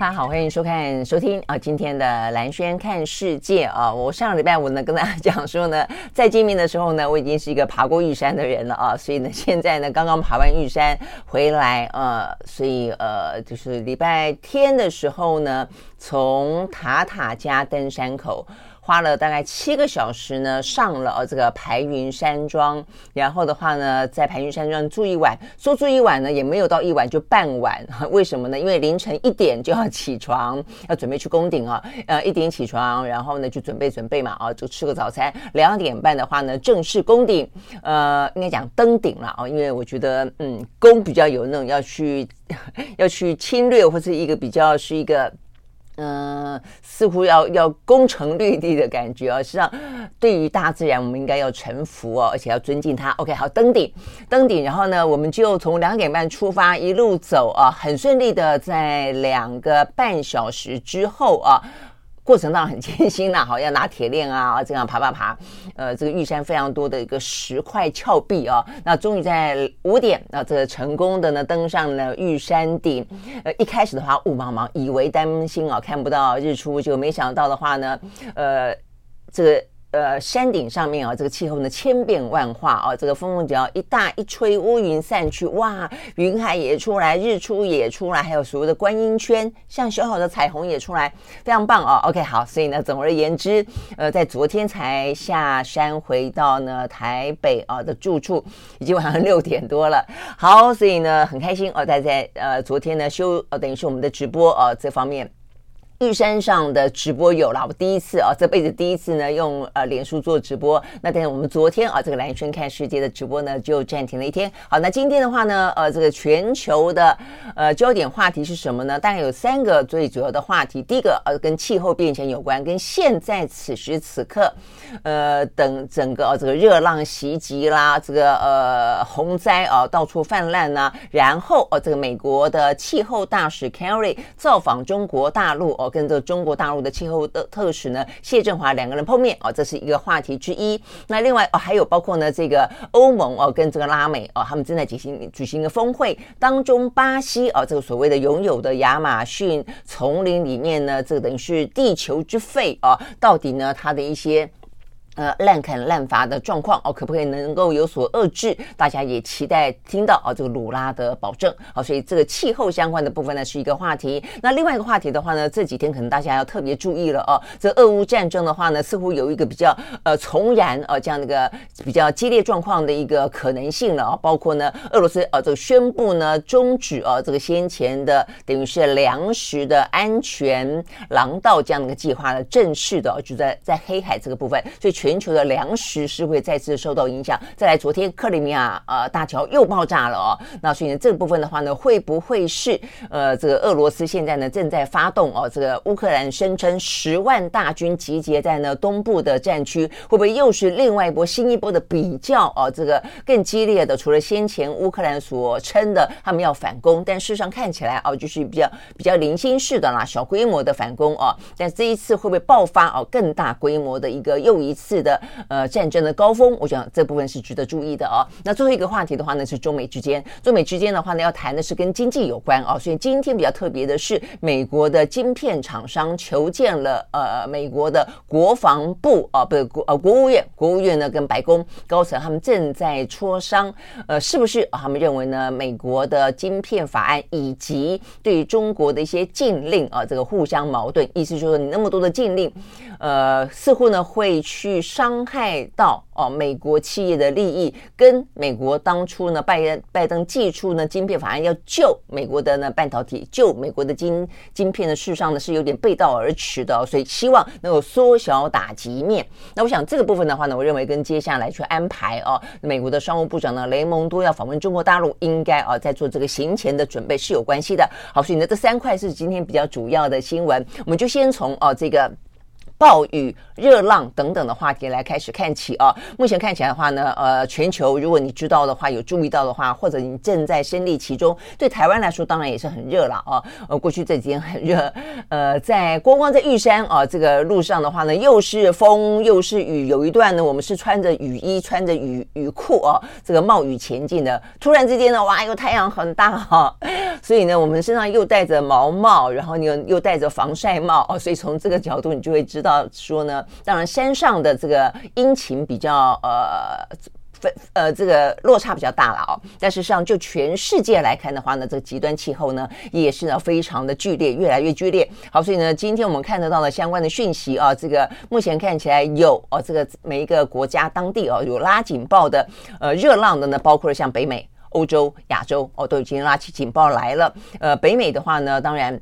大家好，欢迎收看、收听啊，今天的蓝轩看世界啊。我上礼拜五呢，跟大家讲说呢，在见面的时候呢，我已经是一个爬过玉山的人了啊，所以呢，现在呢，刚刚爬完玉山回来啊，所以呃，就是礼拜天的时候呢，从塔塔加登山口。花了大概七个小时呢，上了这个排云山庄，然后的话呢，在排云山庄住一晚，说住一晚呢，也没有到一晚，就半晚。为什么呢？因为凌晨一点就要起床，要准备去攻顶啊。呃，一点起床，然后呢就准备准备嘛，啊，就吃个早餐。两点半的话呢，正式攻顶，呃，应该讲登顶了啊，因为我觉得，嗯，攻比较有那种要去 要去侵略，或者一个比较是一个。嗯、似乎要要攻城略地的感觉啊。实际上，对于大自然，我们应该要臣服哦，而且要尊敬它。OK，好，登顶，登顶，然后呢，我们就从两点半出发，一路走啊，很顺利的，在两个半小时之后啊。过程当然很艰辛呐，好，要拿铁链啊，这样爬爬爬，呃，这个玉山非常多的一个石块峭壁啊，那终于在五点，那这成功的呢登上了玉山顶，呃，一开始的话雾茫茫，以为担心啊看不到日出，就没想到的话呢，呃，这个。呃，山顶上面啊，这个气候呢千变万化啊，这个风只要一大一吹，乌云散去，哇，云海也出来，日出也出来，还有所谓的观音圈，像小小的彩虹也出来，非常棒哦。OK，好，所以呢，总而言之，呃，在昨天才下山回到呢台北啊的住处，已经晚上六点多了。好，所以呢很开心哦，大家在呃昨天呢休呃等于是我们的直播啊这方面。玉山上的直播有了，我第一次啊，这辈子第一次呢，用呃脸书做直播。那但是我们昨天啊，这个蓝轩看世界的直播呢，就暂停了一天。好，那今天的话呢，呃，这个全球的呃焦点话题是什么呢？大概有三个最主要的话题。第一个呃，跟气候变迁有关，跟现在此时此刻，呃，等整个呃这个热浪袭击啦，这个呃洪灾啊到处泛滥呐。然后呃这个美国的气候大使 Kerry 造访中国大陆哦。跟这个中国大陆的气候的特使呢，谢振华两个人碰面哦，这是一个话题之一。那另外哦，还有包括呢，这个欧盟哦，跟这个拉美哦，他们正在举行举行一个峰会当中，巴西哦，这个所谓的拥有的亚马逊丛林里面呢，这个等于是地球之肺哦，到底呢，它的一些。呃，滥砍滥伐的状况哦，可不可以能够有所遏制？大家也期待听到哦，这个鲁拉的保证。好，所以这个气候相关的部分呢，是一个话题。那另外一个话题的话呢，这几天可能大家要特别注意了哦。这俄乌战争的话呢，似乎有一个比较呃重燃呃这样的一个比较激烈状况的一个可能性了啊。包括呢，俄罗斯呃这个宣布呢终止哦这个先前的等于是粮食的安全廊道这样的一个计划呢，正式的就在在黑海这个部分，所以。全球的粮食是会再次受到影响。再来，昨天克里米亚呃大桥又爆炸了哦。那所以呢，这个部分的话呢，会不会是呃这个俄罗斯现在呢正在发动哦？这个乌克兰声称十万大军集结在呢东部的战区，会不会又是另外一波新一波的比较哦？这个更激烈的，除了先前乌克兰所称的他们要反攻，但事实上看起来哦，就是比较比较零星式的啦，小规模的反攻哦。但这一次会不会爆发哦更大规模的一个又一次？次的呃战争的高峰，我想这部分是值得注意的哦。那最后一个话题的话呢，是中美之间，中美之间的话呢，要谈的是跟经济有关哦。所以今天比较特别的是，美国的晶片厂商求见了呃美国的国防部啊，不是国呃国务院，国务院呢跟白宫高层他们正在磋商，呃，是不是他们认为呢，美国的晶片法案以及对于中国的一些禁令啊，这个互相矛盾，意思就是你那么多的禁令，呃，似乎呢会去伤害到哦美国企业的利益，跟美国当初呢拜拜登祭出呢晶片法案要救美国的呢半导体，救美国的晶晶片的事实上呢是有点背道而驰的，所以希望能够缩小打击面。那我想这个部分的话呢，我认为跟接下来去安排哦，美国的商务部长呢雷蒙多要访问中国大陆，应该啊在做这个行前的准备是有关系的。好，所以呢这三块是今天比较主要的新闻，我们就先从哦这个。暴雨、热浪等等的话题来开始看起啊。目前看起来的话呢，呃，全球如果你知道的话，有注意到的话，或者你正在身历其中，对台湾来说当然也是很热了啊。呃，过去这几天很热，呃，在光光在玉山啊这个路上的话呢，又是风又是雨，有一段呢我们是穿着雨衣、穿着雨雨裤啊，这个冒雨前进的。突然之间呢，哇，又太阳很大哈，所以呢，我们身上又戴着毛帽，然后你又又戴着防晒帽哦，所以从这个角度你就会知道。说呢，当然山上的这个阴晴比较呃分呃这个落差比较大了哦，但是上就全世界来看的话呢，这个极端气候呢也是呢非常的剧烈，越来越剧烈。好，所以呢，今天我们看得到的相关的讯息啊，这个目前看起来有哦，这个每一个国家当地哦有拉警报的呃热浪的呢，包括了像北美、欧洲、亚洲哦都已经拉起警报来了。呃，北美的话呢，当然。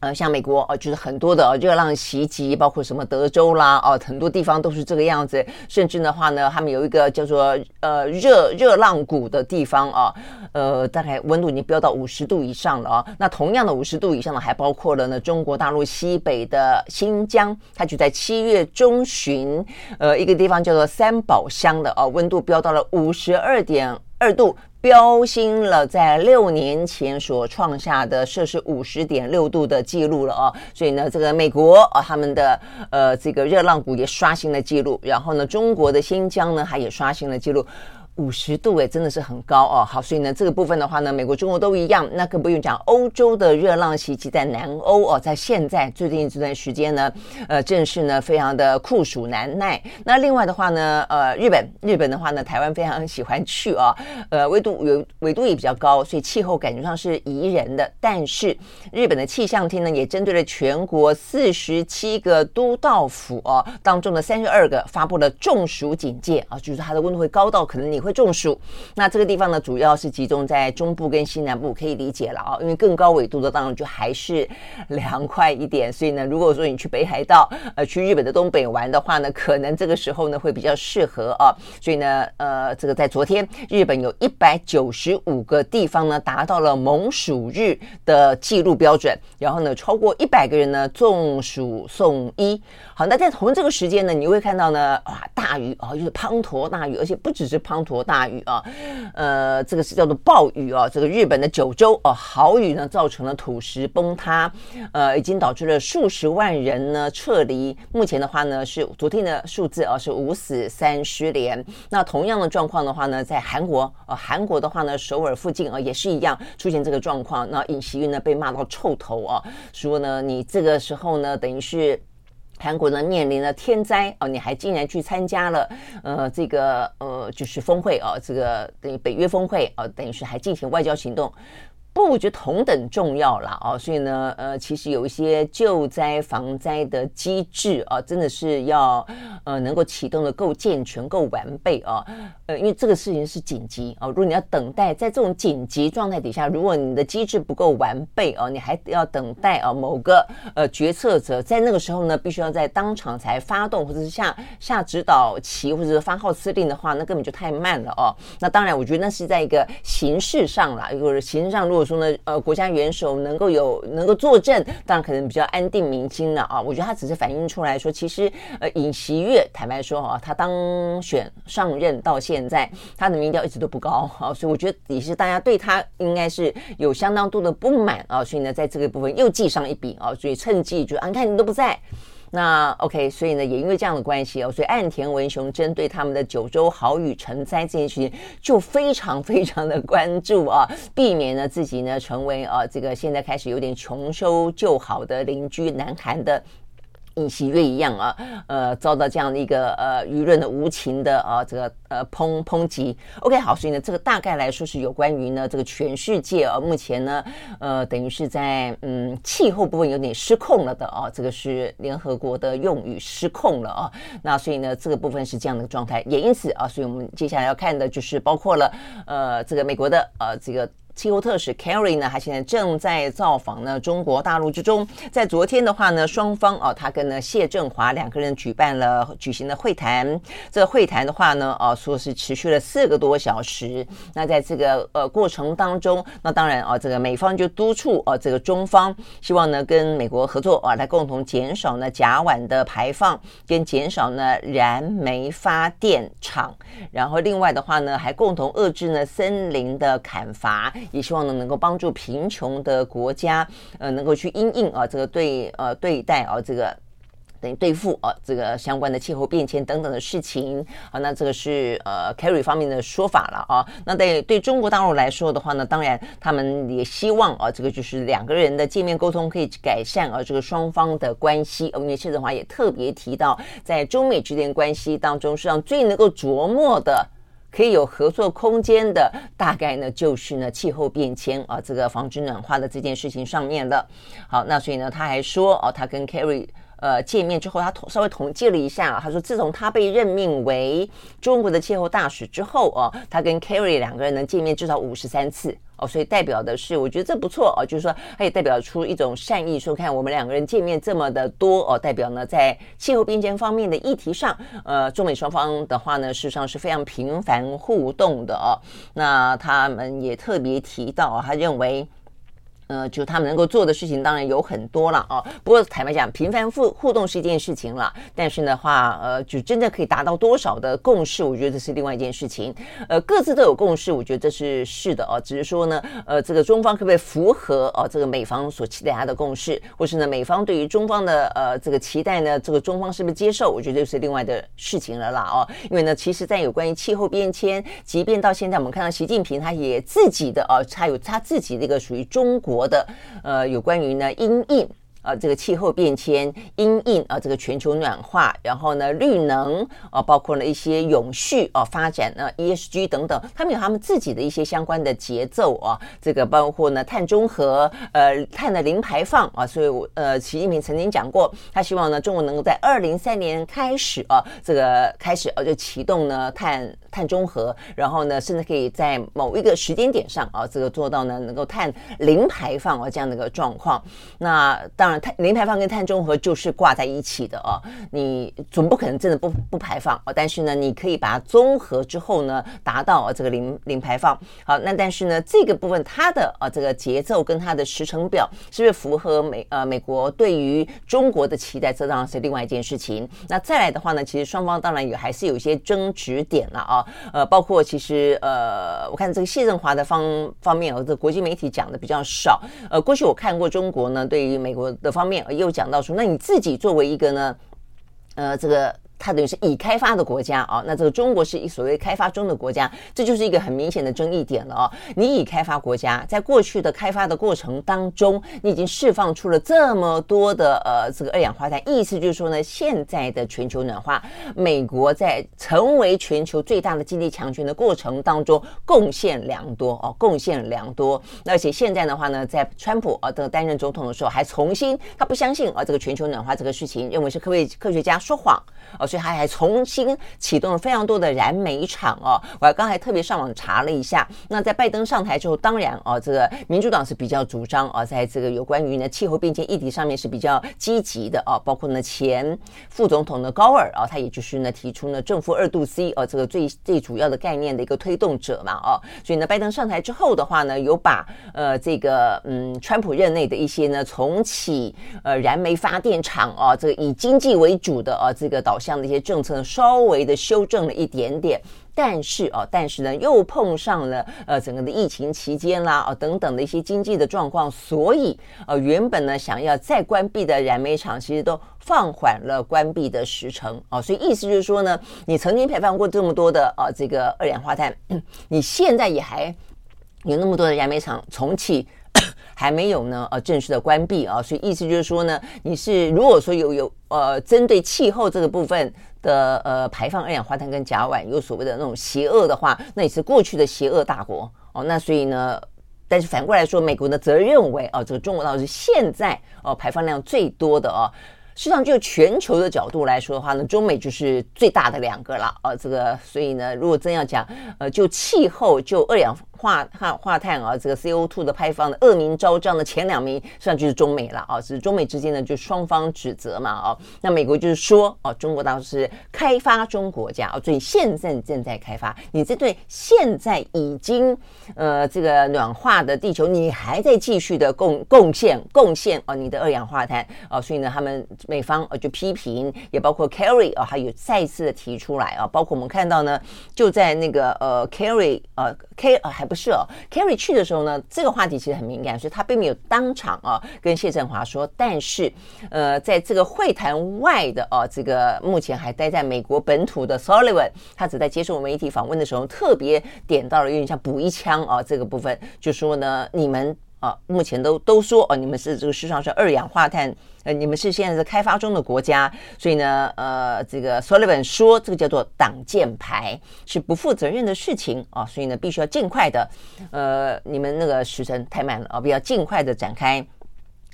呃，像美国哦，就是很多的热浪袭击，包括什么德州啦，哦，很多地方都是这个样子。甚至的话呢，他们有一个叫做呃热热浪谷的地方啊，呃，大概温度已经飙到五十度以上了啊。那同样的五十度以上的，还包括了呢中国大陆西北的新疆，它就在七月中旬，呃，一个地方叫做三宝乡的哦，温度飙到了五十二点二度。飙新了在六年前所创下的摄氏五十点六度的记录了哦，所以呢，这个美国啊，他们的呃这个热浪谷也刷新了记录，然后呢，中国的新疆呢，它也刷新了记录。五十度诶，真的是很高哦。好，所以呢，这个部分的话呢，美国、中国都一样。那更不用讲，欧洲的热浪袭击在南欧哦，在现在最近这段时间呢，呃，正是呢非常的酷暑难耐。那另外的话呢，呃，日本，日本的话呢，台湾非常喜欢去、哦，呃，纬度有纬度也比较高，所以气候感觉上是宜人的。但是日本的气象厅呢，也针对了全国四十七个都道府哦当中的三十二个发布了中暑警戒啊，就是它的温度会高到可能你。会中暑，那这个地方呢，主要是集中在中部跟西南部，可以理解了啊，因为更高纬度的当然就还是 凉快一点，所以呢，如果说你去北海道，呃，去日本的东北玩的话呢，可能这个时候呢会比较适合啊，所以呢，呃，这个在昨天，日本有一百九十五个地方呢达到了猛暑日的记录标准，然后呢，超过一百个人呢中暑送医。好，那在同这个时间呢，你会看到呢，哇，大雨啊，就是滂沱大雨，而且不只是滂沱大雨啊，呃，这个是叫做暴雨啊。这个日本的九州哦，豪雨呢，造成了土石崩塌，呃，已经导致了数十万人呢撤离。目前的话呢，是昨天的数字啊，是五死三失联。那同样的状况的话呢，在韩国啊，韩国的话呢，首尔附近啊，也是一样出现这个状况。那尹锡悦呢，被骂到臭头啊，说呢，你这个时候呢，等于是。韩国呢面临了天灾哦，你还竟然去参加了呃这个呃就是峰会哦，这个等于北约峰会哦，等于是还进行外交行动。不，我觉得同等重要了啊，所以呢，呃，其实有一些救灾防灾的机制啊，真的是要呃能够启动的够健全、够完备啊，呃，因为这个事情是紧急啊，如果你要等待在这种紧急状态底下，如果你的机制不够完备啊，你还要等待啊某个呃决策者在那个时候呢，必须要在当场才发动或者是下下指导棋或者是发号施令的话，那根本就太慢了哦。那当然，我觉得那是在一个形式上啦，或者形式上如果。说呢，呃，国家元首能够有能够坐镇，当然可能比较安定民心了啊。我觉得他只是反映出来说，其实呃，尹锡悦坦白说啊，他当选上任到现在，他的民调一直都不高啊，所以我觉得也是大家对他应该是有相当多的不满啊，所以呢，在这个部分又记上一笔啊，所以趁机就啊，你看你都不在。那 OK，所以呢，也因为这样的关系哦，所以岸田文雄针对他们的九州豪雨成灾这件事情，就非常非常的关注啊，避免呢自己呢成为啊这个现在开始有点穷收旧好的邻居南韩的。尹锡悦一样啊，呃，遭到这样的一个呃舆论的无情的啊这个呃抨抨击。OK，好，所以呢，这个大概来说是有关于呢这个全世界啊，目前呢呃等于是在嗯气候部分有点失控了的啊，这个是联合国的用语失控了啊。那所以呢，这个部分是这样的状态，也因此啊，所以我们接下来要看的就是包括了呃这个美国的呃这个。气候特使 Kerry 呢，他现在正在造访呢中国大陆之中。在昨天的话呢，双方哦，他跟呢谢振华两个人举办了举行了会谈。这个会谈的话呢，哦，说是持续了四个多小时。那在这个呃过程当中，那当然哦，这个美方就督促哦，这个中方希望呢跟美国合作啊，来共同减少呢甲烷的排放，跟减少呢燃煤发电厂。然后另外的话呢，还共同遏制呢森林的砍伐。也希望呢，能够帮助贫穷的国家，呃，能够去因应啊，这个对呃对待啊，这个等于对付啊，这个相关的气候变迁等等的事情。啊，那这个是呃 Kerry 方面的说法了啊。那对对中国大陆来说的话呢，当然他们也希望啊，这个就是两个人的见面沟通可以改善啊，这个双方的关系。因为谢振华也特别提到，在中美之间关系当中，实际上最能够琢磨的。可以有合作空间的，大概呢就是呢气候变迁啊，这个防止暖化的这件事情上面的。好，那所以呢他还说哦，他跟 Kerry 呃见面之后，他统稍微统计了一下，他说自从他被任命为中国的气候大使之后哦，他跟 Kerry 两个人能见面至少五十三次。哦，所以代表的是，我觉得这不错哦，就是说，它也代表出一种善意，说看我们两个人见面这么的多哦，代表呢，在气候变迁方面的议题上，呃，中美双方的话呢，事实上是非常频繁互动的哦。那他们也特别提到，他认为。呃，就他们能够做的事情当然有很多了啊。不过坦白讲，频繁互互动是一件事情了，但是的话，呃，就真的可以达到多少的共识，我觉得这是另外一件事情。呃，各自都有共识，我觉得这是是的哦。只是说呢，呃，这个中方可不可以符合哦这个美方所期待他的共识，或是呢美方对于中方的呃这个期待呢，这个中方是不是接受？我觉得就是另外的事情了啦哦。因为呢，其实在有关于气候变迁，即便到现在我们看到习近平他也自己的哦，他有他自己的一个属于中国。国的呃，有关于呢，因应。呃，这个气候变迁、因应啊，这个全球暖化，然后呢，绿能啊，包括了一些永续啊发展呢，ESG 等等，他们有他们自己的一些相关的节奏啊。这个包括呢，碳中和，呃，碳的零排放啊。所以我，呃，习近平曾经讲过，他希望呢，中国能够在二零三年开始啊，这个开始啊，就启动呢碳碳中和，然后呢，甚至可以在某一个时间点上啊，这个做到呢，能够碳零排放啊这样的一个状况。那当然。碳零排放跟碳中和就是挂在一起的哦，你总不可能真的不不排放哦，但是呢，你可以把它综合之后呢，达到这个零零排放。好，那但是呢，这个部分它的啊这个节奏跟它的时程表是不是符合美呃美国对于中国的期待？这当然是另外一件事情。那再来的话呢，其实双方当然也还是有一些争执点了啊，呃，包括其实呃，我看这个谢振华的方方面，哦，这国际媒体讲的比较少。呃，过去我看过中国呢，对于美国。的方面又讲到说，那你自己作为一个呢，呃，这个。它等于是已开发的国家啊，那这个中国是一所谓开发中的国家，这就是一个很明显的争议点了啊。你已开发国家，在过去的开发的过程当中，你已经释放出了这么多的呃这个二氧化碳，意思就是说呢，现在的全球暖化，美国在成为全球最大的经济强权的过程当中贡献良多哦，贡献良多。而且现在的话呢，在川普啊这个担任总统的时候，还重新他不相信啊这个全球暖化这个事情，认为是科学科学家说谎。所以他还重新启动了非常多的燃煤厂哦。我刚才特别上网查了一下，那在拜登上台之后，当然哦，这个民主党是比较主张哦，在这个有关于呢气候变迁议题上面是比较积极的哦。包括呢前副总统的高尔啊，他也就是呢提出呢正负二度 C 哦，这个最最主要的概念的一个推动者嘛哦。所以呢，拜登上台之后的话呢，有把呃这个嗯川普任内的一些呢重启呃燃煤发电厂哦，这个以经济为主的哦这个导向那些政策，稍微的修正了一点点。但是哦，但是呢，又碰上了呃整个的疫情期间啦，哦等等的一些经济的状况，所以呃原本呢想要再关闭的燃煤厂，其实都放缓了关闭的时程哦。所以意思就是说呢，你曾经排放过这么多的呃这个二氧化碳，你现在也还有那么多的燃煤厂重启。还没有呢，呃，正式的关闭啊，所以意思就是说呢，你是如果说有有呃，针对气候这个部分的呃排放二氧化碳跟甲烷有所谓的那种邪恶的话，那也是过去的邪恶大国哦。那所以呢，但是反过来说，美国呢则认为哦，这个中国倒是现在哦排放量最多的哦。实际上，就全球的角度来说的话呢，中美就是最大的两个了啊。这个，所以呢，如果真要讲，呃，就气候，就二氧化碳化碳啊，这个 CO2 的排放的恶名昭彰的前两名，实际上就是中美了啊。是中美之间呢，就双方指责嘛啊。那美国就是说，哦，中国倒是开发中国家啊，所以现在正在开发。你这对现在已经呃这个暖化的地球，你还在继续的贡贡献贡献啊，你的二氧化碳啊，所以呢，他们。美方呃就批评，也包括 Kerry 啊，还有再次的提出来啊，包括我们看到呢，就在那个呃 Kerry 呃 K 呃还不是哦，Kerry 去的时候呢，这个话题其实很敏感，所以他并没有当场啊跟谢振华说，但是呃在这个会谈外的啊，这个目前还待在美国本土的 Sullivan，他只在接受媒体访问的时候特别点到了，有点像补一枪啊这个部分，就说呢你们。啊，目前都都说哦，你们是这个世上是二氧化碳，呃，你们是现在是开发中的国家，所以呢，呃，这个 Sullivan 说这个叫做挡箭牌，是不负责任的事情啊，所以呢，必须要尽快的，呃，你们那个时辰太慢了啊，必须要尽快的展开。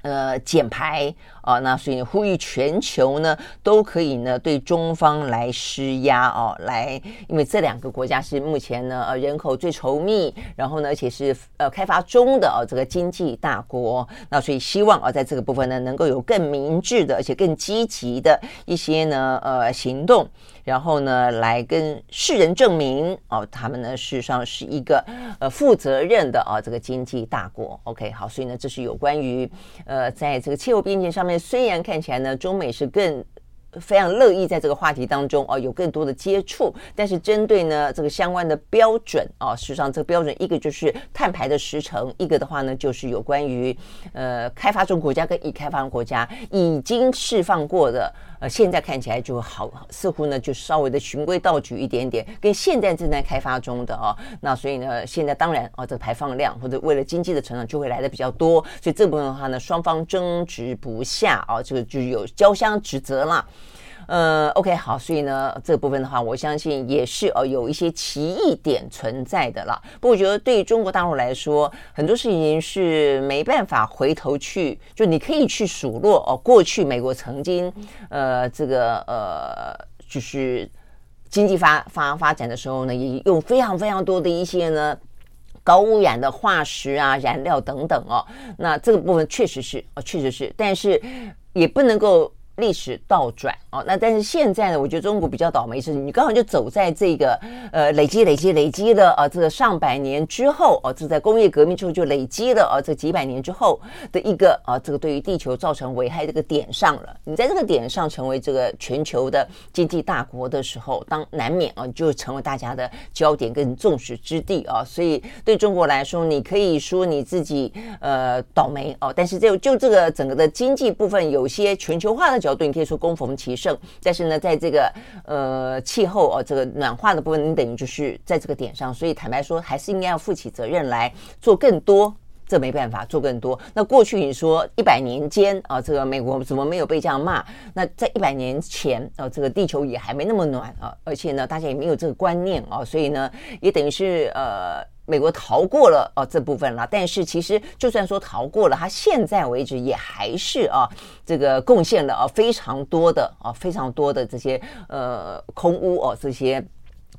呃，减排啊，那所以呼吁全球呢都可以呢对中方来施压哦，来，因为这两个国家是目前呢呃人口最稠密，然后呢而且是呃开发中的哦这个经济大国，那所以希望啊在这个部分呢能够有更明智的而且更积极的一些呢呃行动。然后呢，来跟世人证明哦，他们呢事实上是一个呃负责任的啊这个经济大国。OK，好，所以呢，这是有关于呃在这个气候边界上面，虽然看起来呢中美是更。非常乐意在这个话题当中哦，有更多的接触。但是针对呢这个相关的标准哦，事实上这个标准一个就是碳排的时程，一个的话呢就是有关于呃开发中国家跟已开发中国家已经释放过的呃，现在看起来就好，似乎呢就稍微的循规蹈矩一点点，跟现在正在开发中的啊，那所以呢现在当然啊这排放量或者为了经济的成长就会来的比较多，所以这部分的话呢双方争执不下啊，这个就有交相指责了。呃，OK，好，所以呢，这个部分的话，我相信也是呃有一些奇异点存在的啦。不过，我觉得对于中国大陆来说，很多事情是没办法回头去，就你可以去数落哦，过去美国曾经呃这个呃就是经济发发发展的时候呢，也用非常非常多的一些呢高污染的化石啊、燃料等等哦。那这个部分确实是哦，确实是，但是也不能够。历史倒转哦，那但是现在呢，我觉得中国比较倒霉是，你刚好就走在这个呃累积、累积、累积的啊，这个上百年之后哦，这在工业革命之后就累积了啊，这几百年之后的一个啊，这个对于地球造成危害这个点上了。你在这个点上成为这个全球的经济大国的时候，当难免啊，就成为大家的焦点跟众矢之的啊。所以对中国来说，你可以说你自己呃倒霉哦，但是就就这个整个的经济部分，有些全球化的。角度你可以说恭逢其但是呢，在这个呃气候哦这个暖化的部分，你等于就是在这个点上，所以坦白说，还是应该要负起责任来做更多。这没办法做更多。那过去你说一百年间啊，这个美国怎么没有被这样骂？那在一百年前啊，这个地球也还没那么暖啊，而且呢，大家也没有这个观念啊，所以呢，也等于是呃。美国逃过了哦这部分了，但是其实就算说逃过了，它现在为止也还是啊这个贡献了啊非常多的啊非常多的这些呃空屋哦这些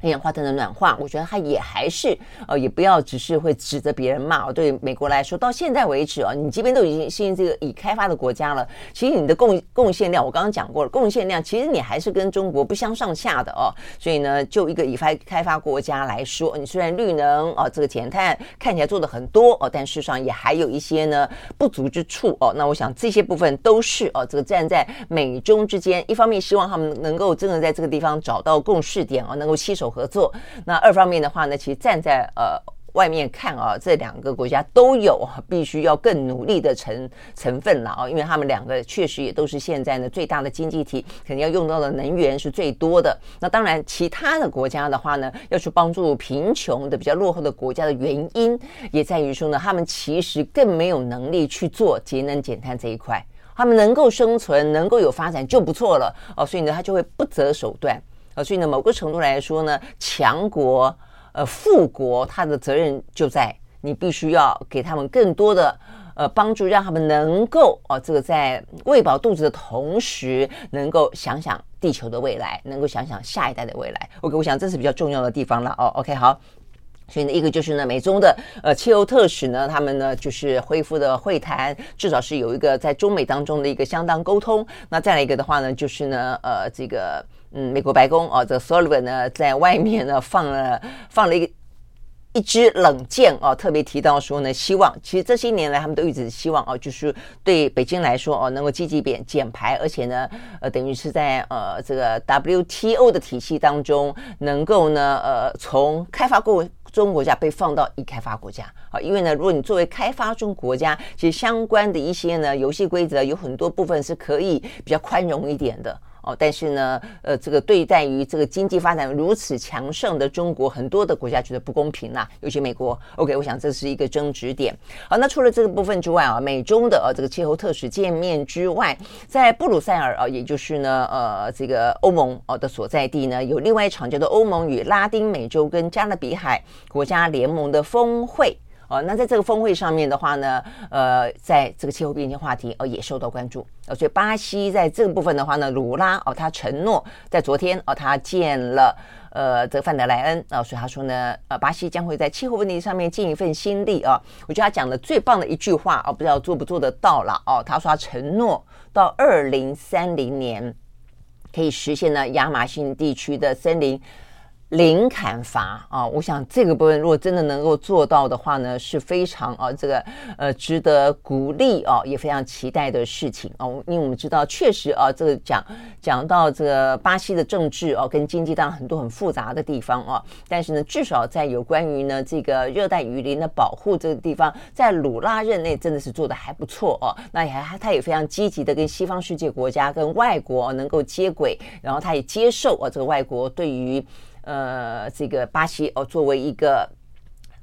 二氧化碳的暖化，我觉得它也还是呃，也不要只是会指责别人骂。对美国来说，到现在为止啊，你这边都已经是这个已开发的国家了，其实你的贡贡献量，我刚刚讲过了，贡献量其实你还是跟中国不相上下的哦。所以呢，就一个已发开发国家来说，你虽然绿能啊这个减碳看起来做的很多哦，但事实上也还有一些呢不足之处哦。那我想这些部分都是哦，这个站在美中之间，一方面希望他们能够真的在这个地方找到共识点哦，能够携手。合作，那二方面的话呢，其实站在呃外面看啊，这两个国家都有必须要更努力的成成分了啊，因为他们两个确实也都是现在呢最大的经济体，肯定要用到的能源是最多的。那当然，其他的国家的话呢，要去帮助贫穷的比较落后的国家的原因，也在于说呢，他们其实更没有能力去做节能减碳这一块，他们能够生存，能够有发展就不错了哦，所以呢，他就会不择手段。呃，所以呢，某个程度来说呢，强国、呃，富国，他的责任就在你必须要给他们更多的呃帮助，让他们能够哦、这个在喂饱肚子的同时，能够想想地球的未来，能够想想下一代的未来。OK，我想这是比较重要的地方了哦。OK，好。所以呢，一个就是呢，美中的呃气候特使呢，他们呢就是恢复的会谈，至少是有一个在中美当中的一个相当沟通。那再来一个的话呢，就是呢，呃，这个嗯，美国白宫啊，这个 Sullivan 呢在外面呢放了放了一个一支冷箭哦，特别提到说呢，希望其实这些年来他们都一直希望哦，就是对北京来说哦，能够积极减减排，而且呢，呃，等于是在呃这个 WTO 的体系当中，能够呢，呃，从开发过。中国家被放到已开发国家啊，因为呢，如果你作为开发中国家，其实相关的一些呢游戏规则有很多部分是可以比较宽容一点的。哦，但是呢，呃，这个对待于这个经济发展如此强盛的中国，很多的国家觉得不公平啦，尤其美国。OK，我想这是一个争执点。好，那除了这个部分之外啊，美中的呃这个气候特使见面之外，在布鲁塞尔啊，也就是呢，呃，这个欧盟哦的所在地呢，有另外一场叫做欧盟与拉丁美洲跟加勒比海国家联盟的峰会。哦，那在这个峰会上面的话呢，呃，在这个气候变迁话题哦也受到关注。哦，所以巴西在这个部分的话呢，鲁拉哦，他承诺在昨天哦，他见了呃这个范德莱恩啊，所以他说呢，呃，巴西将会在气候问题上面尽一份心力啊。我觉得他讲的最棒的一句话哦，不知道做不做得到了哦。他说他承诺到二零三零年可以实现呢亚马逊地区的森林。零砍伐啊，我想这个部分如果真的能够做到的话呢，是非常啊这个呃值得鼓励啊，也非常期待的事情啊。因为我们知道，确实啊，这个讲讲到这个巴西的政治啊，跟经济当很多很复杂的地方啊，但是呢，至少在有关于呢这个热带雨林的保护这个地方，在鲁拉任内真的是做得还不错哦。那也还他也非常积极的跟西方世界国家跟外国能够接轨，然后他也接受啊这个外国对于。呃，这个巴西哦，作为一个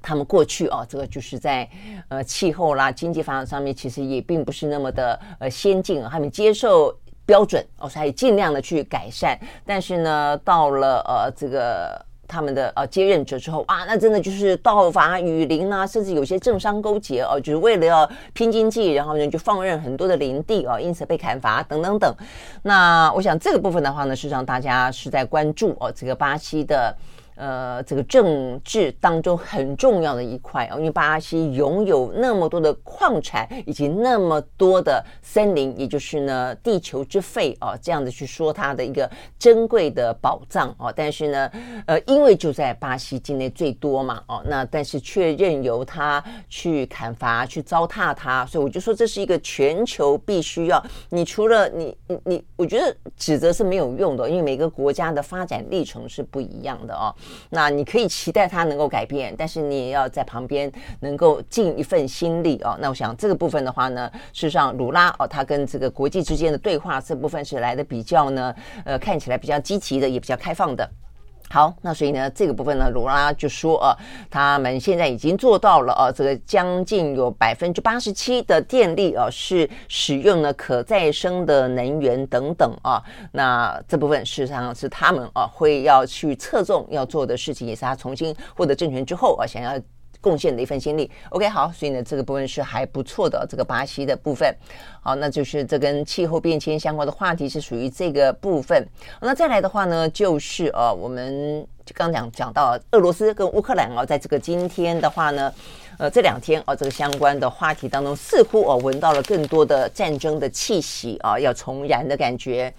他们过去哦，这个就是在呃气候啦、经济发展上面，其实也并不是那么的呃先进，他们接受标准哦，所以尽量的去改善。但是呢，到了呃这个。他们的呃接任者之后啊，那真的就是盗伐雨林啊，甚至有些政商勾结哦，就是为了要拼经济，然后呢就放任很多的林地哦，因此被砍伐等等等。那我想这个部分的话呢，是让大家是在关注哦，这个巴西的。呃，这个政治当中很重要的一块哦，因为巴西拥有那么多的矿产以及那么多的森林，也就是呢地球之肺哦，这样子去说它的一个珍贵的宝藏哦。但是呢，呃，因为就在巴西境内最多嘛哦，那但是却任由它去砍伐、去糟蹋它，所以我就说这是一个全球必须要。你除了你你你，我觉得指责是没有用的，因为每个国家的发展历程是不一样的哦。那你可以期待他能够改变，但是你也要在旁边能够尽一份心力哦。那我想这个部分的话呢，事实上鲁拉哦，他跟这个国际之间的对话这部分是来的比较呢，呃，看起来比较积极的，也比较开放的。好，那所以呢，这个部分呢，罗拉就说啊，他们现在已经做到了啊，这个将近有百分之八十七的电力啊是使用了可再生的能源等等啊。那这部分事实上是他们啊会要去侧重要做的事情，也是他重新获得政权之后啊想要贡献的一份心力。OK，好，所以呢，这个部分是还不错的，这个巴西的部分。好，那就是这跟气候变迁相关的话题是属于这个部分。那再来的话呢，就是呃，我们刚讲讲到俄罗斯跟乌克兰啊，在这个今天的话呢，呃，这两天啊，这个相关的话题当中，似乎哦闻到了更多的战争的气息啊，要重燃的感觉。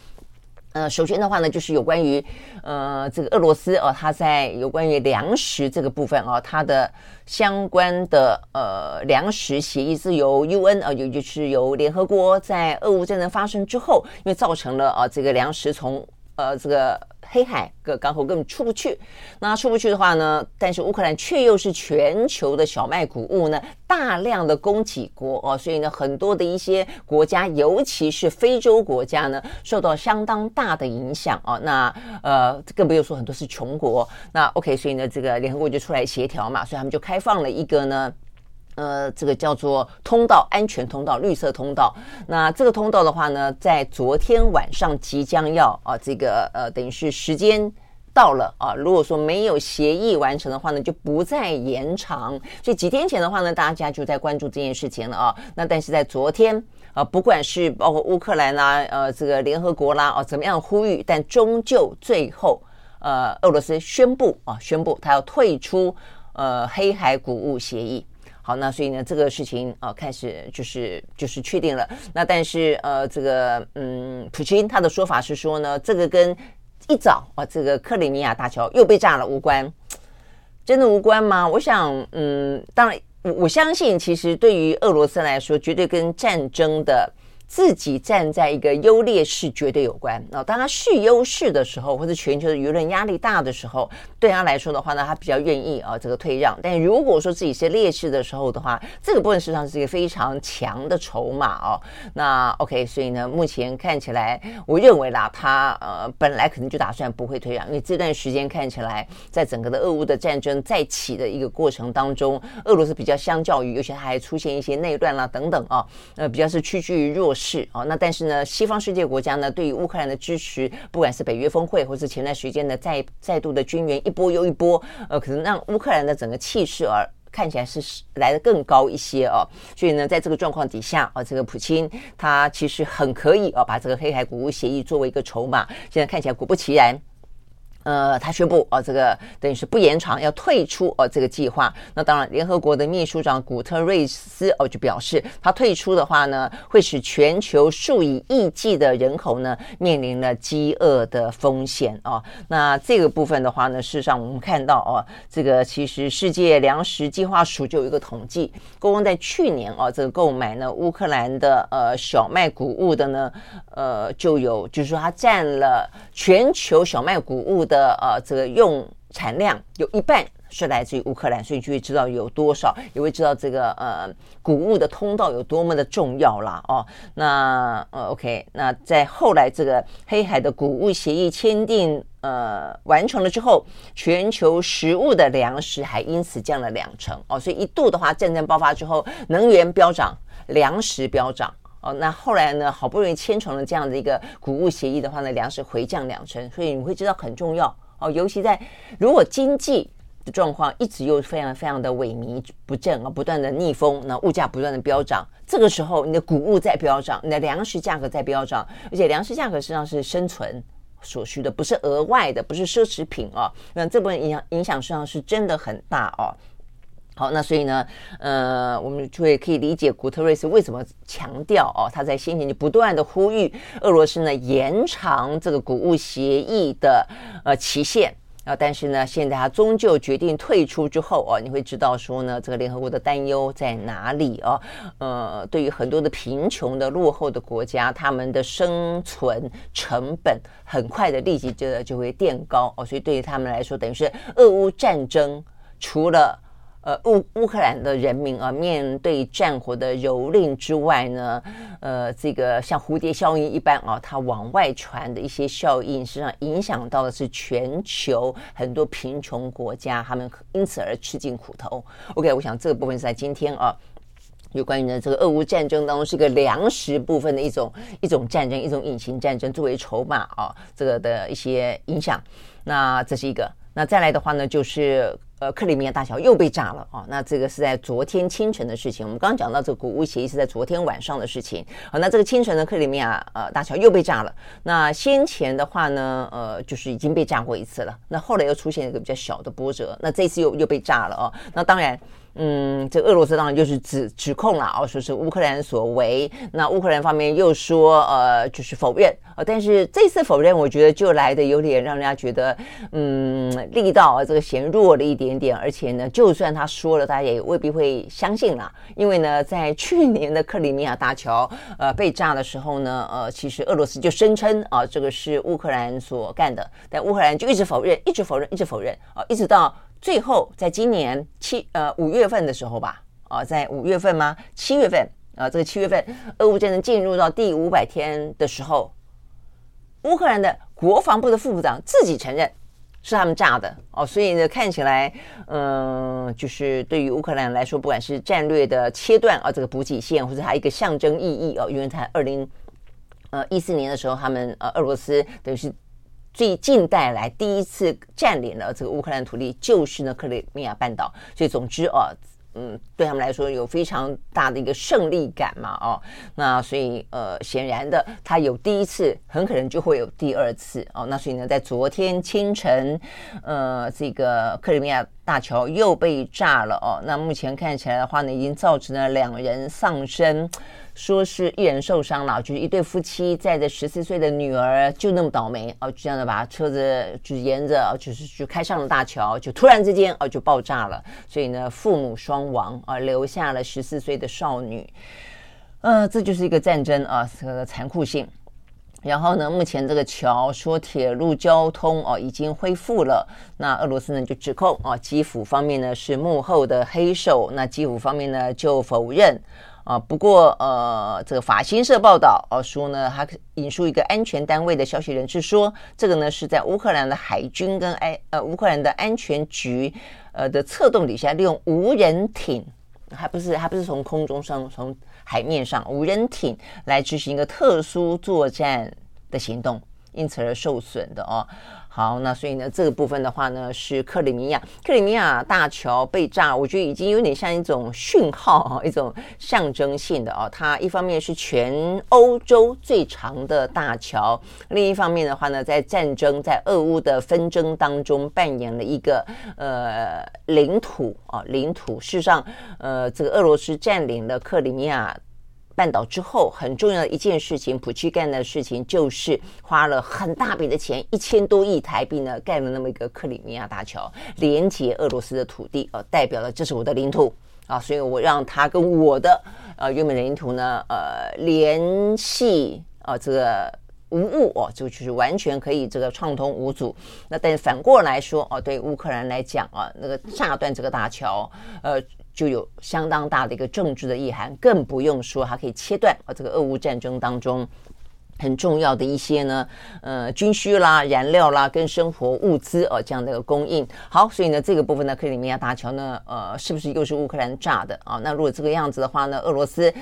呃，首先的话呢，就是有关于呃这个俄罗斯哦，它在有关于粮食这个部分哦，它的相关的呃粮食协议是由 UN 呃，也就是由联合国在俄乌战争发生之后，因为造成了啊、呃、这个粮食从呃这个。黑海各港口根本出不去，那出不去的话呢？但是乌克兰却又是全球的小麦谷物呢大量的供给国哦，所以呢，很多的一些国家，尤其是非洲国家呢，受到相当大的影响哦。那呃，更不用说很多是穷国。那 OK，所以呢，这个联合国就出来协调嘛，所以他们就开放了一个呢。呃，这个叫做通道，安全通道，绿色通道。那这个通道的话呢，在昨天晚上即将要啊，这个呃，等于是时间到了啊。如果说没有协议完成的话呢，就不再延长。所以几天前的话呢，大家就在关注这件事情了啊。那但是在昨天啊，不管是包括乌克兰啦，呃，这个联合国啦，哦，怎么样呼吁，但终究最后，呃，俄罗斯宣布啊，宣布他要退出呃黑海谷物协议。好，那所以呢，这个事情啊，开始就是就是确定了。那但是呃，这个嗯，普京他的说法是说呢，这个跟一早啊，这个克里米亚大桥又被炸了无关，真的无关吗？我想，嗯，当然，我我相信，其实对于俄罗斯来说，绝对跟战争的。自己站在一个优劣势绝对有关。那当他是优势的时候，或者全球的舆论压力大的时候，对他来说的话呢，他比较愿意啊这个退让。但如果说自己是劣势的时候的话，这个部分实际上是一个非常强的筹码哦。那 OK，所以呢，目前看起来，我认为啦，他呃本来可能就打算不会退让，因为这段时间看起来，在整个的俄乌的战争再起的一个过程当中，俄罗斯比较相较于，尤其他还出现一些内乱啦等等啊，呃比较是屈居于弱势。是哦，那但是呢，西方世界国家呢，对于乌克兰的支持，不管是北约峰会，或是前段时间的再再度的军援一波又一波，呃，可能让乌克兰的整个气势而，看起来是来的更高一些哦。所以呢，在这个状况底下啊，这个普京他其实很可以啊，把这个黑海谷物协议作为一个筹码。现在看起来果不其然。呃，他宣布哦，这个等于是不延长，要退出哦这个计划。那当然，联合国的秘书长古特瑞斯哦就表示，他退出的话呢，会使全球数以亿计的人口呢面临了饥饿的风险哦。那这个部分的话呢，事实上我们看到哦，这个其实世界粮食计划署就有一个统计，光光在去年哦，这个购买呢乌克兰的呃小麦谷物的呢，呃就有，就是说它占了全球小麦谷物的呃，这个用产量有一半是来自于乌克兰，所以就会知道有多少，也会知道这个呃谷物的通道有多么的重要啦。哦。那呃，OK，那在后来这个黑海的谷物协议签订呃完成了之后，全球食物的粮食还因此降了两成哦，所以一度的话，战争爆发之后，能源飙涨，粮食飙涨。哦，那后来呢？好不容易签成了这样的一个谷物协议的话呢，粮食回降两成，所以你会知道很重要哦。尤其在如果经济的状况一直又非常非常的萎靡不振啊，不断的逆风，那物价不断的飙涨，这个时候你的谷物在飙涨，你的粮食价格在飙涨，而且粮食价格实际上是生存所需的，不是额外的，不是奢侈品哦。那这部分影响影响实际上是真的很大哦。好，那所以呢，呃，我们就会可以理解古特瑞斯为什么强调哦，他在先前就不断的呼吁俄罗斯呢延长这个谷物协议的呃期限啊，但是呢，现在他终究决定退出之后哦，你会知道说呢，这个联合国的担忧在哪里哦？呃，对于很多的贫穷的落后的国家，他们的生存成本很快的立即就就会垫高哦，所以对于他们来说，等于是俄乌战争除了呃，乌乌克兰的人民啊，面对战火的蹂躏之外呢，呃，这个像蝴蝶效应一般啊，它往外传的一些效应，实际上影响到的是全球很多贫穷国家，他们因此而吃尽苦头。OK，我想这个部分是在今天啊，有关于呢这个俄乌战争当中是一个粮食部分的一种一种战争，一种隐形战争作为筹码啊，这个的一些影响。那这是一个。那再来的话呢，就是。呃，克里米亚大桥又被炸了啊！那这个是在昨天清晨的事情。我们刚刚讲到这个谷物协议是在昨天晚上的事情。好，那这个清晨的克里米亚呃大桥又被炸了。那先前的话呢，呃，就是已经被炸过一次了。那后来又出现一个比较小的波折，那这次又又被炸了哦。那当然。嗯，这俄罗斯当然就是指指控了哦，说是乌克兰所为。那乌克兰方面又说，呃，就是否认啊、呃。但是这次否认，我觉得就来的有点让人家觉得，嗯，力道啊，这个嫌弱了一点点。而且呢，就算他说了，大家也未必会相信啦。因为呢，在去年的克里米亚大桥呃被炸的时候呢，呃，其实俄罗斯就声称啊，这个是乌克兰所干的，但乌克兰就一直否认，一直否认，一直否认啊，一直到。最后，在今年七呃五月份的时候吧，啊，在五月份吗？七月份啊，这个七月份，俄乌战争进入到第五百天的时候，乌克兰的国防部的副部长自己承认是他们炸的哦，所以呢，看起来，嗯，就是对于乌克兰来说，不管是战略的切断啊，这个补给线，或者它一个象征意义哦，因为在二零呃一四年的时候，他们呃俄罗斯等于是。最近带来第一次占领了这个乌克兰土地，就是呢克里米亚半岛。所以总之啊，嗯，对他们来说有非常大的一个胜利感嘛，哦，那所以呃，显然的，他有第一次，很可能就会有第二次哦。那所以呢，在昨天清晨，呃，这个克里米亚大桥又被炸了哦。那目前看起来的话呢，已经造成了两人丧生。说是一人受伤了，就是一对夫妻载着十四岁的女儿，就那么倒霉哦，这样的把车子就沿着就是就开上了大桥，就突然之间哦就爆炸了，所以呢父母双亡啊，留下了十四岁的少女，呃，这就是一个战争啊，这个残酷性。然后呢，目前这个桥说铁路交通哦已经恢复了，那俄罗斯呢就指控啊基辅方面呢是幕后的黑手，那基辅方面呢就否认。啊，不过呃，这个法新社报道哦、说呢，他引述一个安全单位的消息人士说，这个呢是在乌克兰的海军跟安呃乌克兰的安全局呃的策动底下，利用无人艇，还不是还不是从空中上从海面上无人艇来执行一个特殊作战的行动，因此而受损的哦。好，那所以呢，这个部分的话呢，是克里米亚，克里米亚大桥被炸，我觉得已经有点像一种讯号啊，一种象征性的哦。它一方面是全欧洲最长的大桥，另一方面的话呢，在战争在俄乌的纷争当中扮演了一个呃领土啊领土。事实上，呃，这个俄罗斯占领了克里米亚。半岛之后，很重要的一件事情，普京干的事情就是花了很大笔的钱，一千多亿台币呢，盖了那么一个克里米亚大桥，连接俄罗斯的土地，呃，代表了这是我的领土啊，所以我让他跟我的呃原本的领土呢，呃，联系啊，这个无误哦，就就是完全可以这个畅通无阻。那但是反过来说哦，对乌克兰来讲啊，那个炸断这个大桥，呃。就有相当大的一个政治的意涵，更不用说它可以切断啊这个俄乌战争当中很重要的一些呢，呃军需啦、燃料啦跟生活物资啊这样的一个供应。好，所以呢这个部分呢，克里米亚大桥呢，呃是不是又是乌克兰炸的啊？那如果这个样子的话呢，俄罗斯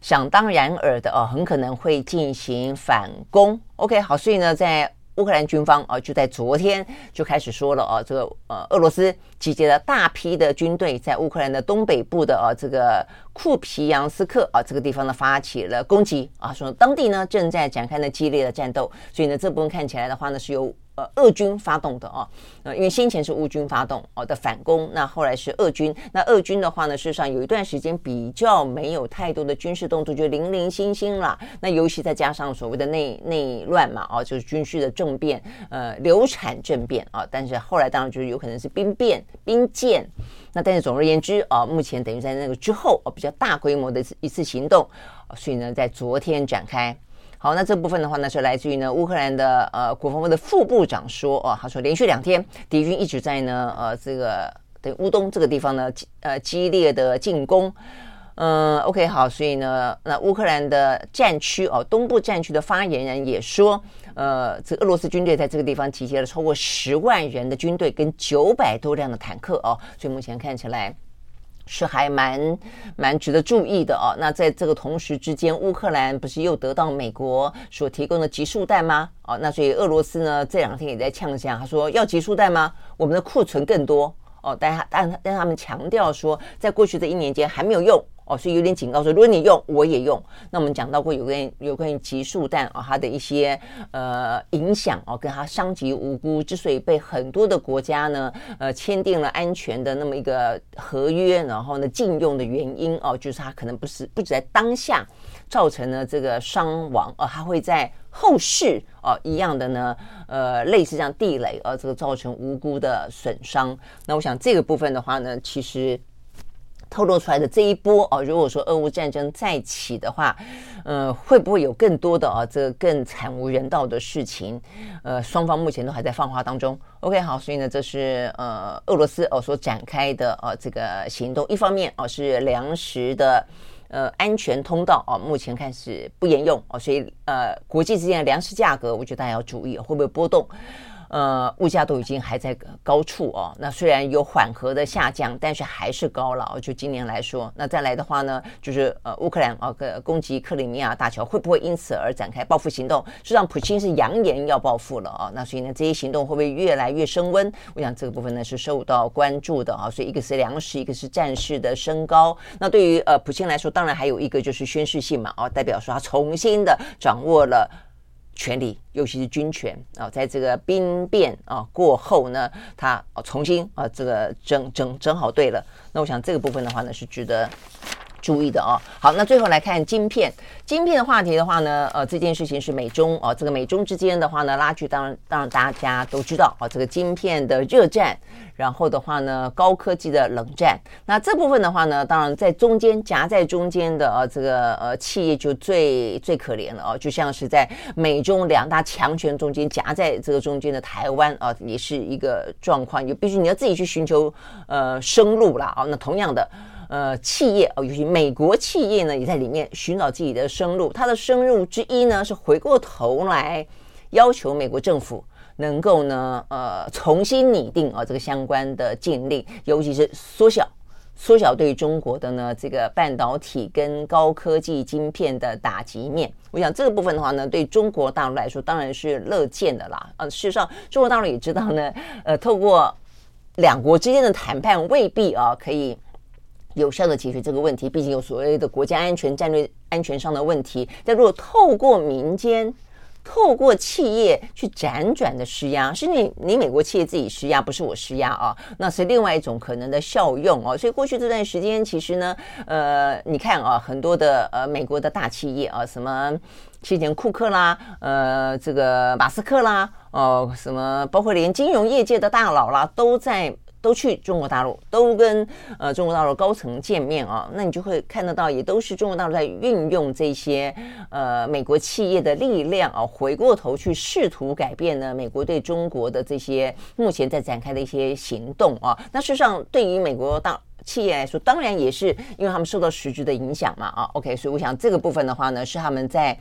想当然尔的哦，很可能会进行反攻。OK，好，所以呢在。乌克兰军方啊，就在昨天就开始说了啊，这个呃，俄罗斯集结了大批的军队，在乌克兰的东北部的啊这个库皮扬斯克啊这个地方呢发起了攻击啊，说当地呢正在展开呢激烈的战斗，所以呢这部分看起来的话呢是由。呃，俄军发动的哦，呃，因为先前是乌军发动哦的反攻，那后来是俄军。那俄军的话呢，事实上有一段时间比较没有太多的军事动作，就零零星星啦。那尤其再加上所谓的内内乱嘛，哦，就是军事的政变，呃，流产政变啊。但是后来当然就是有可能是兵变、兵谏。那但是总而言之啊，目前等于在那个之后哦，比较大规模的一次一次行动，所以呢，在昨天展开。好，那这部分的话呢，是来自于呢乌克兰的呃国防部的副部长说哦，他说连续两天敌军一直在呢呃这个对乌东这个地方呢呃激烈的进攻，嗯、，OK 好，所以呢那乌克兰的战区哦东部战区的发言人也说，呃这俄罗斯军队在这个地方集结了超过十万人的军队跟九百多辆的坦克哦，所以目前看起来。是还蛮蛮值得注意的哦。那在这个同时之间，乌克兰不是又得到美国所提供的集束弹吗？哦，那所以俄罗斯呢这两天也在呛呛，他说要集束弹吗？我们的库存更多哦，但他但但他们强调说，在过去的一年间还没有用。哦，所以有点警告说，如果你用，我也用。那我们讲到过有关有关于集束弹啊，它的一些呃影响哦，跟它伤及无辜，之所以被很多的国家呢呃签订了安全的那么一个合约，然后呢禁用的原因哦，就是它可能不是不止在当下造成了这个伤亡，而它会在后世哦一样的呢呃类似这样地雷，而这个造成无辜的损伤。那我想这个部分的话呢，其实。透露出来的这一波哦，如果说俄乌战争再起的话，呃，会不会有更多的啊，这更惨无人道的事情？呃，双方目前都还在放话当中。OK，好，所以呢，这是呃俄罗斯哦所展开的呃这个行动。一方面哦是粮食的呃安全通道哦，目前开始不沿用哦，所以呃国际之间的粮食价格，我觉得大家要注意会不会波动。呃，物价都已经还在高处哦。那虽然有缓和的下降，但是还是高了。就今年来说，那再来的话呢，就是呃，乌克兰啊，个攻击克里米亚大桥，会不会因此而展开报复行动？实际上，普京是扬言要报复了啊。那所以呢，这些行动会不会越来越升温？我想这个部分呢是受到关注的啊。所以一个是粮食，一个是战事的升高。那对于呃普京来说，当然还有一个就是宣示性嘛，哦，代表说他重新的掌握了。权力，尤其是军权啊，在这个兵变啊过后呢，他重新啊这个整整整好队了。那我想这个部分的话呢，是值得。注意的哦，好，那最后来看晶片，晶片的话题的话呢，呃，这件事情是美中哦，这个美中之间的话呢，拉锯，当然当然大家都知道哦，这个晶片的热战，然后的话呢，高科技的冷战，那这部分的话呢，当然在中间夹在中间的呃这个呃企业就最最可怜了哦，就像是在美中两大强权中间夹在这个中间的台湾啊，也是一个状况，就必须你要自己去寻求呃生路了啊，那同样的。呃，企业哦，尤其美国企业呢，也在里面寻找自己的生路。它的生路之一呢，是回过头来要求美国政府能够呢，呃，重新拟定啊这个相关的禁令，尤其是缩小缩小对中国的呢这个半导体跟高科技晶片的打击面。我想这个部分的话呢，对中国大陆来说当然是乐见的啦。呃，事实上，中国大陆也知道呢，呃，透过两国之间的谈判未必啊可以。有效的解决这个问题，毕竟有所谓的国家安全、战略安全上的问题。但如果透过民间、透过企业去辗转的施压，是你你美国企业自己施压，不是我施压啊，那是另外一种可能的效用哦。所以过去这段时间，其实呢，呃，你看啊，很多的呃美国的大企业啊，什么之前库克啦，呃，这个马斯克啦，哦、什么包括连金融业界的大佬啦，都在。都去中国大陆，都跟呃中国大陆高层见面啊，那你就会看得到，也都是中国大陆在运用这些呃美国企业的力量啊，回过头去试图改变呢美国对中国的这些目前在展开的一些行动啊。那事实上，对于美国大企业来说，当然也是因为他们受到实质的影响嘛啊。OK，所以我想这个部分的话呢，是他们在。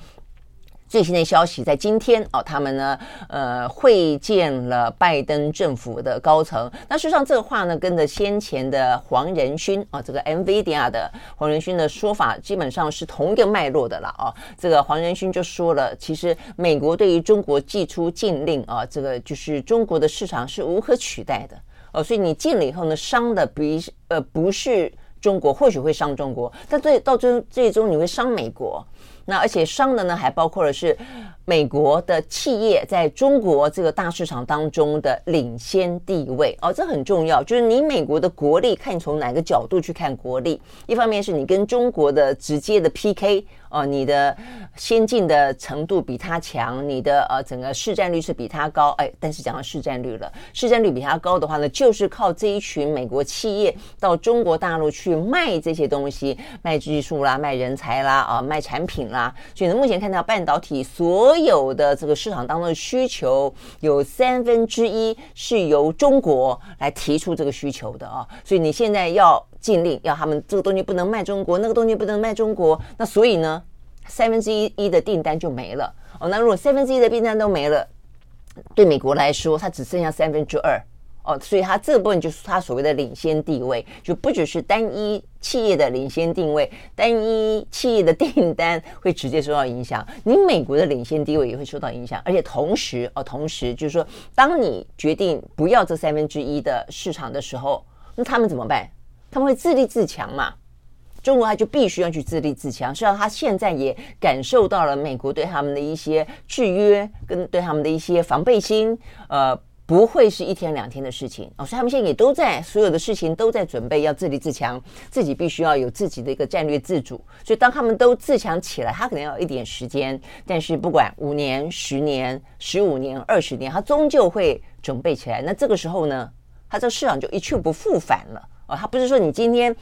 最新的消息在今天哦，他们呢，呃，会见了拜登政府的高层。那事实上，这个话呢，跟着先前的黄仁勋啊，这个 NVIDIA 的黄仁勋的说法，基本上是同一个脉络的了啊。这个黄仁勋就说了，其实美国对于中国祭出禁令啊，这个就是中国的市场是无可取代的哦。所以你禁了以后呢，伤的不呃不是中国，或许会伤中国，但最到最最终你会伤美国。那而且商的呢，还包括的是美国的企业在中国这个大市场当中的领先地位哦，这很重要。就是你美国的国力，看你从哪个角度去看国力。一方面是你跟中国的直接的 PK 哦，你的先进的程度比它强，你的呃整个市占率是比它高。哎，但是讲到市占率了，市占率比它高的话呢，就是靠这一群美国企业到中国大陆去卖这些东西，卖技术啦，卖人才啦，啊，卖产品。啦，所以呢，目前看到半导体所有的这个市场当中的需求，有三分之一是由中国来提出这个需求的啊。所以你现在要禁令，要他们这个东西不能卖中国，那个东西不能卖中国，那所以呢，三分之一一的订单就没了哦。那如果三分之一的订单都没了，对美国来说，它只剩下三分之二。哦，所以它这部分就是它所谓的领先地位，就不只是单一企业的领先定位，单一企业的订单会直接受到影响，你美国的领先地位也会受到影响，而且同时哦，同时就是说，当你决定不要这三分之一的市场的时候，那他们怎么办？他们会自立自强嘛？中国他就必须要去自立自强，虽然他现在也感受到了美国对他们的一些制约，跟对他们的一些防备心，呃，不会是一天两天的事情哦，所以他们现在也都在所有的事情都在准备要自立自强，自己必须要有自己的一个战略自主。所以当他们都自强起来，他可能要一点时间，但是不管五年、十年、十五年、二十年，他终究会准备起来。那这个时候呢，他这个市场就一去不复返了哦，他不是说你今天。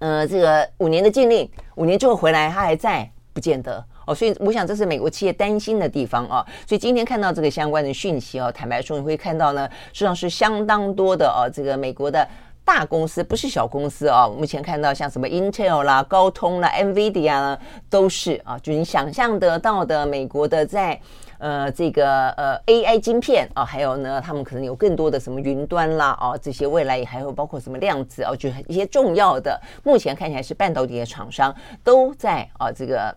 呃，这个五年的禁令，五年之后回来，他还在，不见得哦。所以我想，这是美国企业担心的地方啊。所以今天看到这个相关的讯息哦，坦白说，你会看到呢，实际上是相当多的哦，这个美国的大公司，不是小公司啊。目前看到像什么 Intel 啦、高通啦、NVIDIA 呢，都是啊，就你想象得到的美国的在。呃，这个呃 AI 晶片啊，还有呢，他们可能有更多的什么云端啦，啊，这些未来也还有包括什么量子啊，就一些重要的，目前看起来是半导体的厂商都在啊这个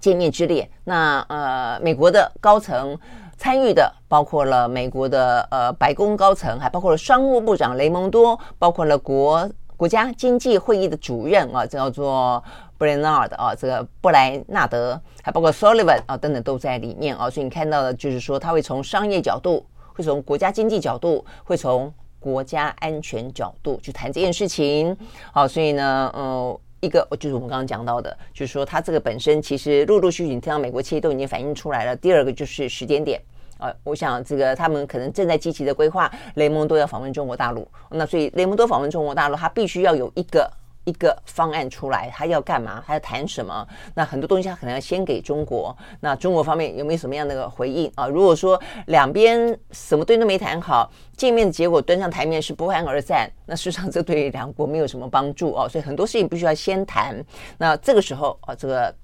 见面之列。那呃，美国的高层参与的，包括了美国的呃白宫高层，还包括了商务部长雷蒙多，包括了国国家经济会议的主任啊，叫做。布莱纳德啊，这个布莱纳德，还包括 Sullivan 啊等等都在里面啊，所以你看到的就是说，他会从商业角度，会从国家经济角度，会从国家安全角度去谈这件事情。好，所以呢，呃，一个就是我们刚刚讲到的，就是说它这个本身其实陆陆续续，你听到美国企业都已经反映出来了。第二个就是时间点啊，我想这个他们可能正在积极的规划，雷蒙多要访问中国大陆，那所以雷蒙多访问中国大陆，他必须要有一个。一个方案出来，他要干嘛？他要谈什么？那很多东西他可能要先给中国。那中国方面有没有什么样的个回应啊？如果说两边什么东西都没谈好，见面的结果端上台面是不欢而散，那事实上这对两国没有什么帮助哦。所以很多事情必须要先谈。那这个时候啊，这个。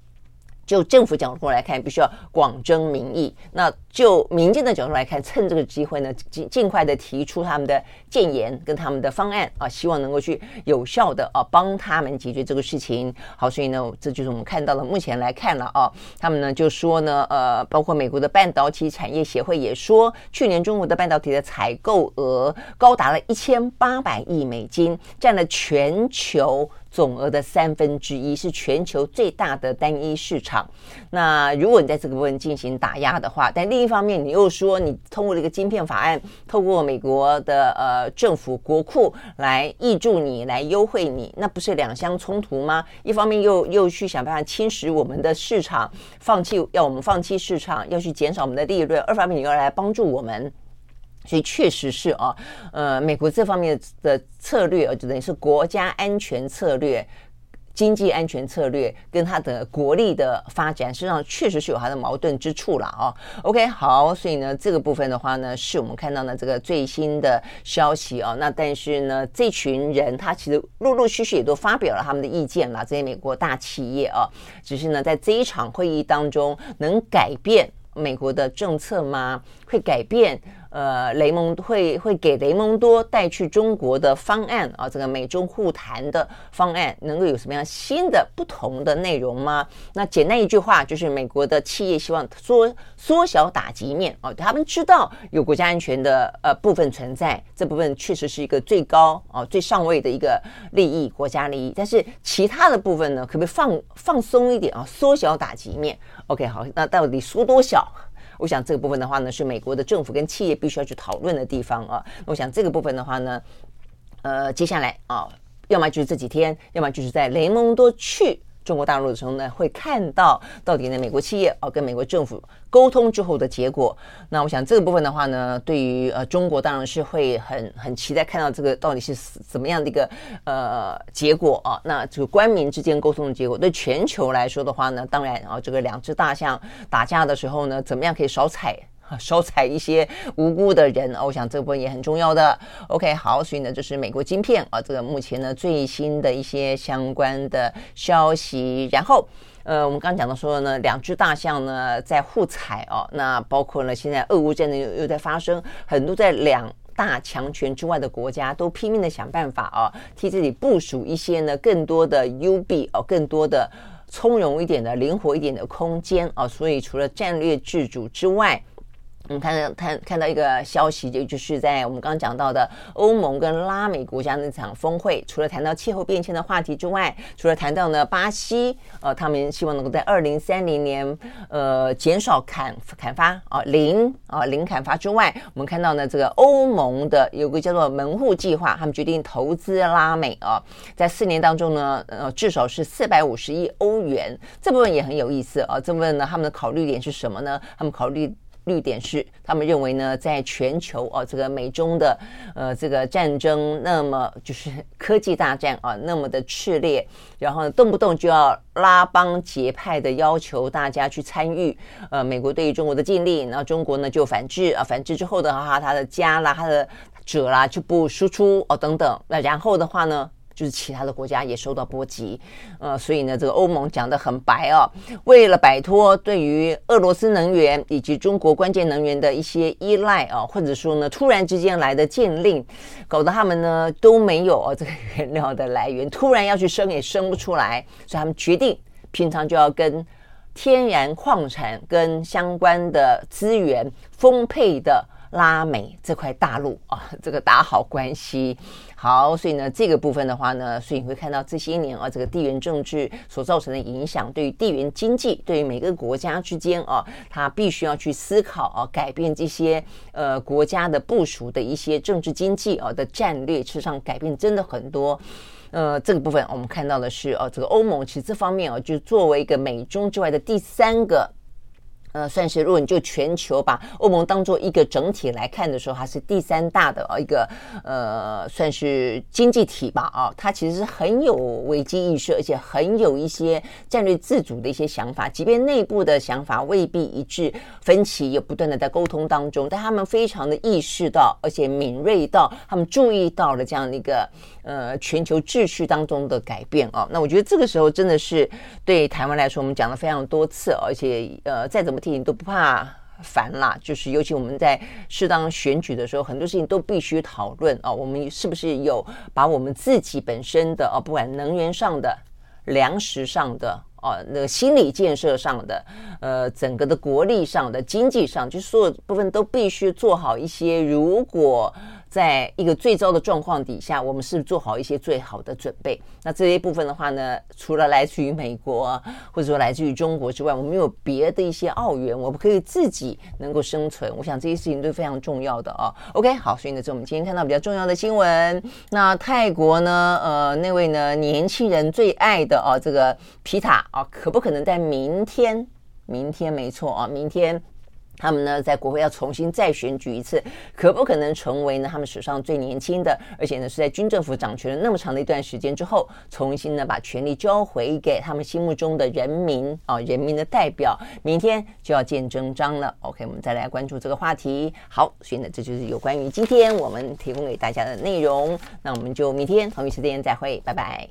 就政府角度来看，必须要广征民意。那就民间的角度来看，趁这个机会呢，尽尽快的提出他们的建言跟他们的方案啊，希望能够去有效的啊帮他们解决这个事情。好，所以呢，这就是我们看到了目前来看了啊，他们呢就说呢，呃，包括美国的半导体产业协会也说，去年中国的半导体的采购额高达了一千八百亿美金，占了全球。总额的三分之一是全球最大的单一市场。那如果你在这个部分进行打压的话，但另一方面你又说你通过了一个晶片法案，透过美国的呃政府国库来挹注你，来优惠你，那不是两相冲突吗？一方面又又去想办法侵蚀我们的市场，放弃要我们放弃市场，要去减少我们的利润；二方面你又来帮助我们。所以确实是啊，呃，美国这方面的策略，就等于是国家安全策略、经济安全策略跟它的国力的发展，实际上确实是有它的矛盾之处了啊。OK，好，所以呢，这个部分的话呢，是我们看到呢这个最新的消息啊。那但是呢，这群人他其实陆陆续续也都发表了他们的意见了，这些美国大企业啊，只是呢，在这一场会议当中能改变美国的政策吗？会改变？呃，雷蒙会会给雷蒙多带去中国的方案啊，这个美中互谈的方案能够有什么样新的不同的内容吗？那简单一句话就是，美国的企业希望缩缩小打击面啊，他们知道有国家安全的呃部分存在，这部分确实是一个最高啊最上位的一个利益，国家利益，但是其他的部分呢，可不可以放放松一点啊，缩小打击面？OK，好，那到底缩多小？我想这个部分的话呢，是美国的政府跟企业必须要去讨论的地方啊。我想这个部分的话呢，呃，接下来啊，要么就是这几天，要么就是在雷蒙多去。中国大陆的时候呢，会看到到底呢，美国企业啊跟美国政府沟通之后的结果。那我想这个部分的话呢，对于呃中国当然是会很很期待看到这个到底是怎么样的一个呃结果啊。那这个官民之间沟通的结果，对全球来说的话呢，当然啊，这个两只大象打架的时候呢，怎么样可以少踩？少踩一些无辜的人，哦我想这部分也很重要的。OK，好，所以呢，这是美国晶片啊，这个目前呢最新的一些相关的消息。然后，呃，我们刚刚讲到说呢，两只大象呢在互踩哦，那包括呢现在俄乌战争又又在发生，很多在两大强权之外的国家都拼命的想办法啊，替自己部署一些呢更多的 U B 哦，更多的从容一点的、灵活一点的空间啊。所以除了战略自主之外，我们看到看看到一个消息，就就是在我们刚刚讲到的欧盟跟拉美国家那场峰会，除了谈到气候变迁的话题之外，除了谈到呢巴西，呃，他们希望能够在二零三零年，呃，减少砍砍伐啊零啊零砍伐之外，我们看到呢这个欧盟的有个叫做门户计划，他们决定投资拉美啊，在四年当中呢，呃，至少是四百五十亿欧元，这部分也很有意思啊。这部分呢，他们的考虑点是什么呢？他们考虑。绿点是，他们认为呢，在全球啊，这个美中的呃这个战争，那么就是科技大战啊，那么的炽烈，然后，动不动就要拉帮结派的要求大家去参与，呃，美国对于中国的禁令，然后中国呢就反制啊，反制之后的话，他的加啦，他的者啦就不输出哦等等，那然后的话呢？就是其他的国家也受到波及，呃，所以呢，这个欧盟讲得很白哦，为了摆脱对于俄罗斯能源以及中国关键能源的一些依赖啊，或者说呢，突然之间来的禁令，搞得他们呢都没有哦这个原料的来源，突然要去生也生不出来，所以他们决定平常就要跟天然矿产跟相关的资源丰沛的拉美这块大陆啊，这个打好关系。好，所以呢，这个部分的话呢，所以你会看到这些年啊，这个地缘政治所造成的影响，对于地缘经济，对于每个国家之间啊，它必须要去思考啊，改变这些呃国家的部署的一些政治经济啊的战略，事实上改变真的很多。呃，这个部分我们看到的是啊，这个欧盟其实这方面啊，就作为一个美中之外的第三个。呃，算是如果你就全球把欧盟当做一个整体来看的时候，它是第三大的一个呃，算是经济体吧啊，它其实是很有危机意识，而且很有一些战略自主的一些想法，即便内部的想法未必一致，分歧也不断的在沟通当中，但他们非常的意识到，而且敏锐到，他们注意到了这样的一个。呃，全球秩序当中的改变啊，那我觉得这个时候真的是对台湾来说，我们讲了非常多次，而且呃，再怎么提醒都不怕烦啦。就是尤其我们在适当选举的时候，很多事情都必须讨论啊。我们是不是有把我们自己本身的啊，不管能源上的、粮食上的哦，那个心理建设上的，呃，整个的国力上的、经济上，就所有部分都必须做好一些。如果在一个最糟的状况底下，我们是做好一些最好的准备？那这一部分的话呢，除了来自于美国或者说来自于中国之外，我们有别的一些奥援，我们可以自己能够生存。我想这些事情都非常重要的啊。OK，好，所以呢，这是我们今天看到比较重要的新闻。那泰国呢，呃，那位呢年轻人最爱的啊，这个皮塔啊，可不可能在明天？明天没错啊，明天。他们呢，在国会要重新再选举一次，可不可能成为呢他们史上最年轻的，而且呢是在军政府掌权了那么长的一段时间之后，重新呢把权力交回给他们心目中的人民啊，人民的代表，明天就要见真章了。OK，我们再来关注这个话题。好，所以呢，这就是有关于今天我们提供给大家的内容。那我们就明天同一时间再会，拜拜。